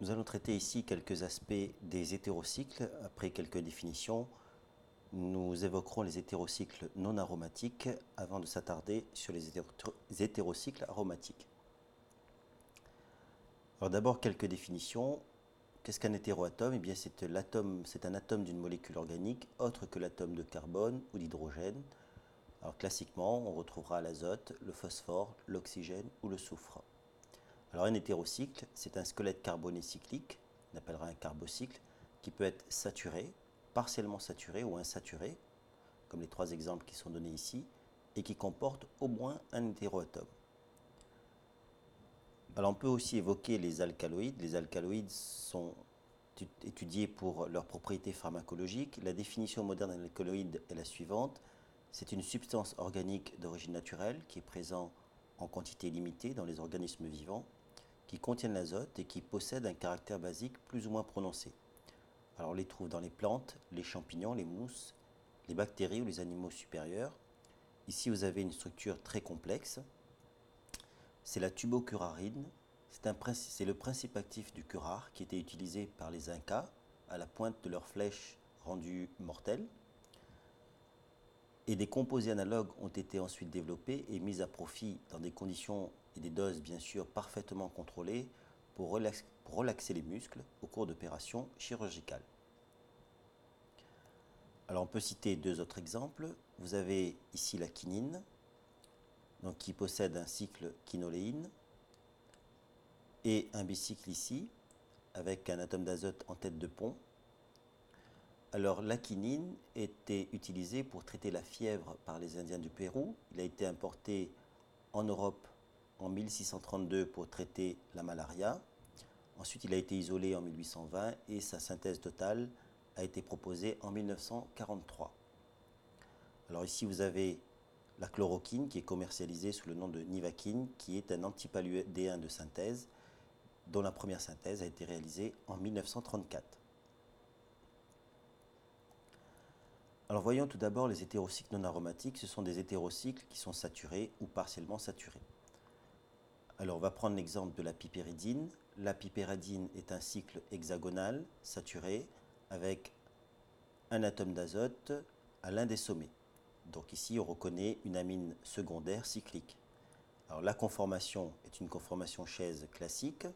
Nous allons traiter ici quelques aspects des hétérocycles. Après quelques définitions, nous évoquerons les hétérocycles non aromatiques avant de s'attarder sur les hétérocycles aromatiques. Alors d'abord quelques définitions. Qu'est-ce qu'un hétéroatome? Eh c'est c'est un atome d'une molécule organique autre que l'atome de carbone ou d'hydrogène. Alors classiquement, on retrouvera l'azote, le phosphore, l'oxygène ou le soufre. Alors un hétérocycle, c'est un squelette carboné cyclique, on appellera un carbocycle, qui peut être saturé, partiellement saturé ou insaturé, comme les trois exemples qui sont donnés ici, et qui comporte au moins un hétéroatome. Alors on peut aussi évoquer les alcaloïdes. Les alcaloïdes sont étudiés pour leurs propriétés pharmacologiques. La définition moderne d'un alcaloïde est la suivante. C'est une substance organique d'origine naturelle qui est présente en quantité limitée dans les organismes vivants qui contiennent l'azote et qui possèdent un caractère basique plus ou moins prononcé. Alors on les trouve dans les plantes, les champignons, les mousses, les bactéries ou les animaux supérieurs. Ici vous avez une structure très complexe. C'est la tubocurarine. C'est le principe actif du curare qui était utilisé par les Incas à la pointe de leurs flèches rendues mortelles. Et des composés analogues ont été ensuite développés et mis à profit dans des conditions et des doses bien sûr parfaitement contrôlées pour, relaxer les muscles au cours d'opérations chirurgicales. Alors on peut citer deux autres exemples. Vous avez ici la quinine, donc qui possède un cycle quinoléine, et un bicycle ici, avec un atome d'azote en tête de pont. Alors la quinine était utilisée pour traiter la fièvre par les Indiens du Pérou. Il a été importé en Europe en 1632 pour traiter la malaria. Ensuite, il a été isolé en 1820 et sa synthèse totale a été proposée en 1943. Alors ici, vous avez la chloroquine qui est commercialisée sous le nom de Nivaquine, qui est un antipaludéen de synthèse dont la première synthèse a été réalisée en 1934. Alors voyons tout d'abord les hétérocycles non aromatiques. Ce sont des hétérocycles qui sont saturés ou partiellement saturés. Alors on va prendre l'exemple de la pipéridine. La pipéridine est un cycle hexagonal saturé avec un atome d'azote à l'un des sommets. Donc ici on reconnaît une amine secondaire cyclique. Alors la conformation est une conformation chaise classique,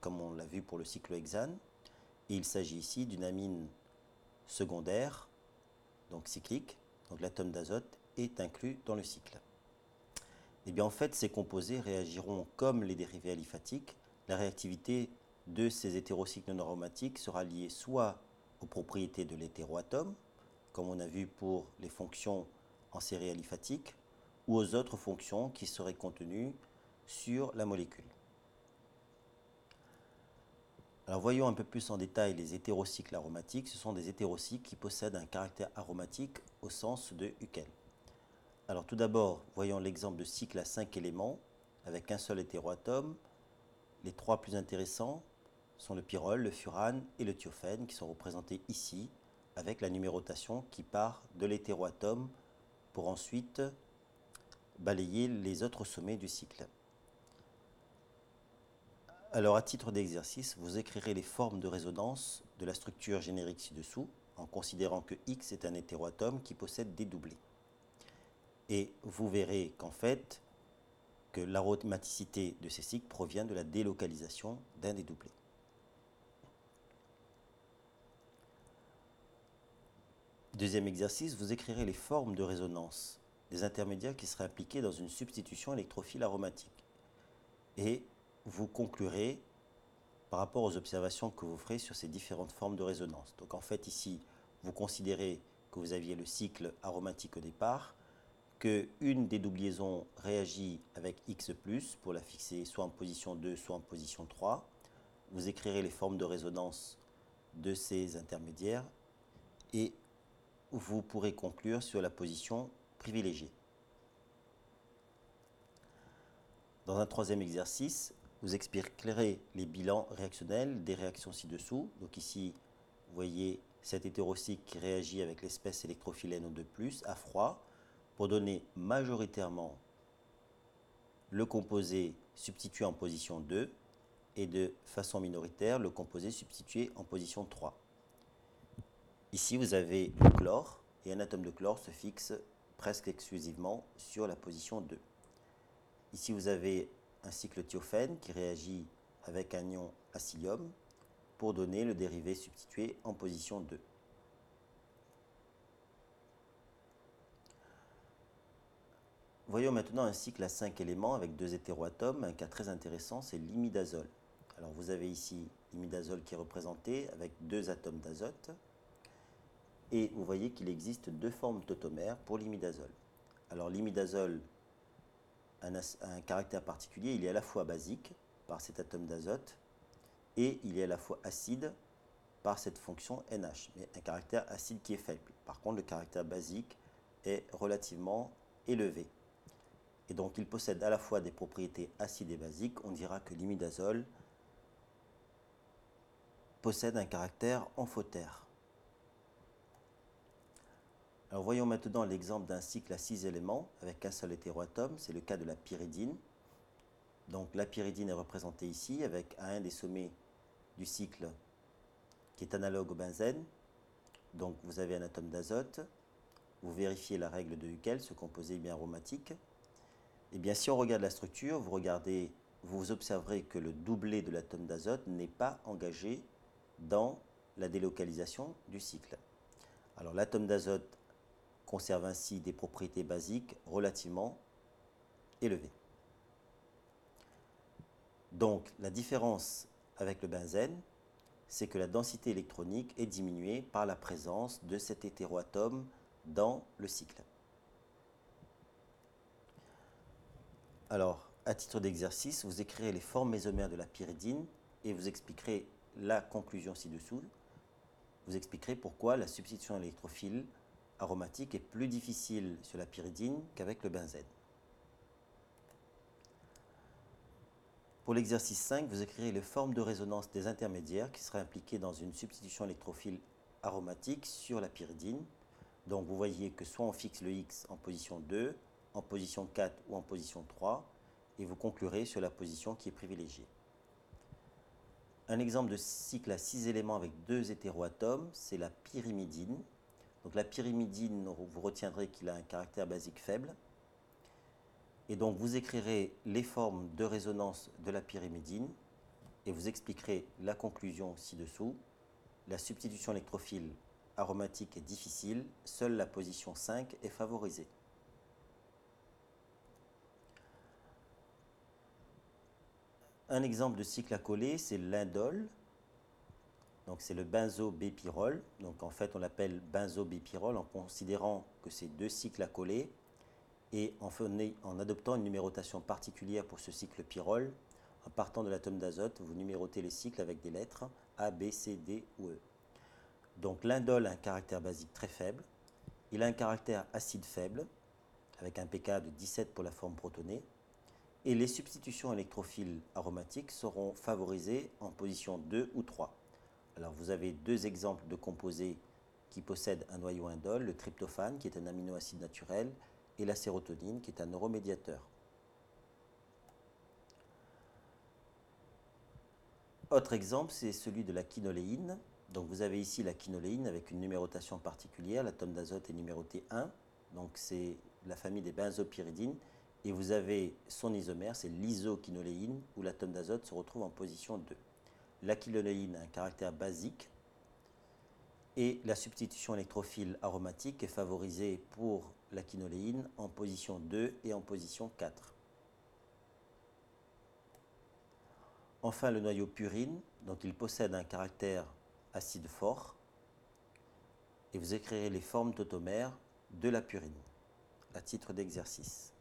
comme on l'a vu pour le cycle hexane. Et il s'agit ici d'une amine secondaire, donc cyclique. Donc l'atome d'azote est inclus dans le cycle. Eh bien, en fait, ces composés réagiront comme les dérivés aliphatiques. La réactivité de ces hétérocycles non aromatiques sera liée soit aux propriétés de l'hétéroatome, comme on a vu pour les fonctions en série aliphatique, ou aux autres fonctions qui seraient contenues sur la molécule. Alors voyons un peu plus en détail les hétérocycles aromatiques. Ce sont des hétérocycles qui possèdent un caractère aromatique au sens de Huckel. Alors tout d'abord, voyons l'exemple de cycle à 5 éléments avec un seul hétéroatome. Les trois plus intéressants sont le pyrrole, le furane et le thiophène qui sont représentés ici avec la numérotation qui part de l'hétéroatome pour ensuite balayer les autres sommets du cycle. Alors à titre d'exercice, vous écrirez les formes de résonance de la structure générique ci-dessous en considérant que X est un hétéroatome qui possède des doublés. Et vous verrez qu'en fait, que l'aromaticité de ces cycles provient de la délocalisation d'un des doublés. Deuxième exercice, vous écrirez les formes de résonance des intermédiaires qui seraient appliqués dans une substitution électrophile aromatique. Et vous conclurez par rapport aux observations que vous ferez sur ces différentes formes de résonance. Donc en fait ici, vous considérez que vous aviez le cycle aromatique au départ, qu'une des doubliaisons réagit avec X+, pour la fixer soit en position 2, soit en position 3. Vous écrirez les formes de résonance de ces intermédiaires et vous pourrez conclure sur la position privilégiée. Dans un troisième exercice, vous expliquerez les bilans réactionnels des réactions ci-dessous. Donc ici, vous voyez cet hétérocycle qui réagit avec l'espèce électrophilène O2+, à froid, pour donner majoritairement le composé substitué en position 2 et de façon minoritaire le composé substitué en position 3. Ici, vous avez le chlore et un atome de chlore se fixe presque exclusivement sur la position 2. Ici, vous avez un cycle thiophène qui réagit avec un ion acilium pour donner le dérivé substitué en position 2. Voyons maintenant un cycle à 5 éléments avec deux hétéroatomes. Un cas très intéressant, c'est l'imidazole. Alors vous avez ici l'imidazole qui est représenté avec deux atomes d'azote. Et vous voyez qu'il existe deux formes tautomères pour l'imidazole. Alors l'imidazole a un, caractère particulier, il est à la fois basique par cet atome d'azote et il est à la fois acide par cette fonction NH, mais un caractère acide qui est faible. Par contre, le caractère basique est relativement élevé. Et donc il possède à la fois des propriétés acides et basiques. On dira que l'imidazole possède un caractère amphotère. Alors voyons maintenant l'exemple d'un cycle à six éléments avec un seul hétéroatome, c'est le cas de la pyridine. Donc la pyridine est représentée ici avec un des sommets du cycle qui est analogue au benzène. Donc vous avez un atome d'azote, vous vérifiez la règle de Huckel, ce composé bien aromatique. Eh bien si on regarde la structure, vous regardez, vous observerez que le doublé de l'atome d'azote n'est pas engagé dans la délocalisation du cycle. Alors l'atome d'azote conserve ainsi des propriétés basiques relativement élevées. Donc la différence avec le benzène, c'est que la densité électronique est diminuée par la présence de cet hétéroatome dans le cycle. Alors, à titre d'exercice, vous écrirez les formes mésomères de la pyridine et vous expliquerez la conclusion ci-dessous. Vous expliquerez pourquoi la substitution électrophile aromatique est plus difficile sur la pyridine qu'avec le benzène. Pour l'exercice 5, vous écrirez les formes de résonance des intermédiaires qui seraient impliqués dans une substitution électrophile aromatique sur la pyridine. Donc vous voyez que soit on fixe le X en position 2, en position 4 ou en position 3, et vous conclurez sur la position qui est privilégiée. Un exemple de cycle à 6 éléments avec deux hétéroatomes, c'est la pyrimidine. Donc la pyrimidine, vous retiendrez qu'il a un caractère basique faible. Et donc vous écrirez les formes de résonance de la pyrimidine et vous expliquerez la conclusion ci-dessous. La substitution électrophile aromatique est difficile, seule la position 5 est favorisée. Un exemple de cycle à coller, c'est l'indole. Donc c'est le benzobépyrol. Donc en fait on l'appelle benzobépyrol en considérant que c'est deux cycles à coller et en, adoptant une numérotation particulière pour ce cycle pyrrole. En partant de l'atome d'azote, vous numérotez les cycles avec des lettres A, B, C, D ou E. Donc l'indole a un caractère basique très faible. Il a un caractère acide faible avec un pK de 17 pour la forme protonée. Et les substitutions électrophiles aromatiques seront favorisées en position 2 ou 3. Alors vous avez deux exemples de composés qui possèdent un noyau indole, le tryptophane qui est un aminoacide naturel et la sérotonine qui est un neuromédiateur. Autre exemple, c'est celui de la quinoléine. Donc vous avez ici la quinoléine avec une numérotation particulière. L'atome d'azote est numéroté 1. Donc c'est la famille des benzopyridines. Et vous avez son isomère, c'est l'isoquinoléine, où l'atome d'azote se retrouve en position 2 l'aquinoléine a un caractère basique et la substitution électrophile aromatique est favorisée pour l'aquinoléine en position 2 et en position 4. Enfin, le noyau purine, donc il possède un caractère acide fort, et vous écrirez les formes tautomères de la purine à titre d'exercice.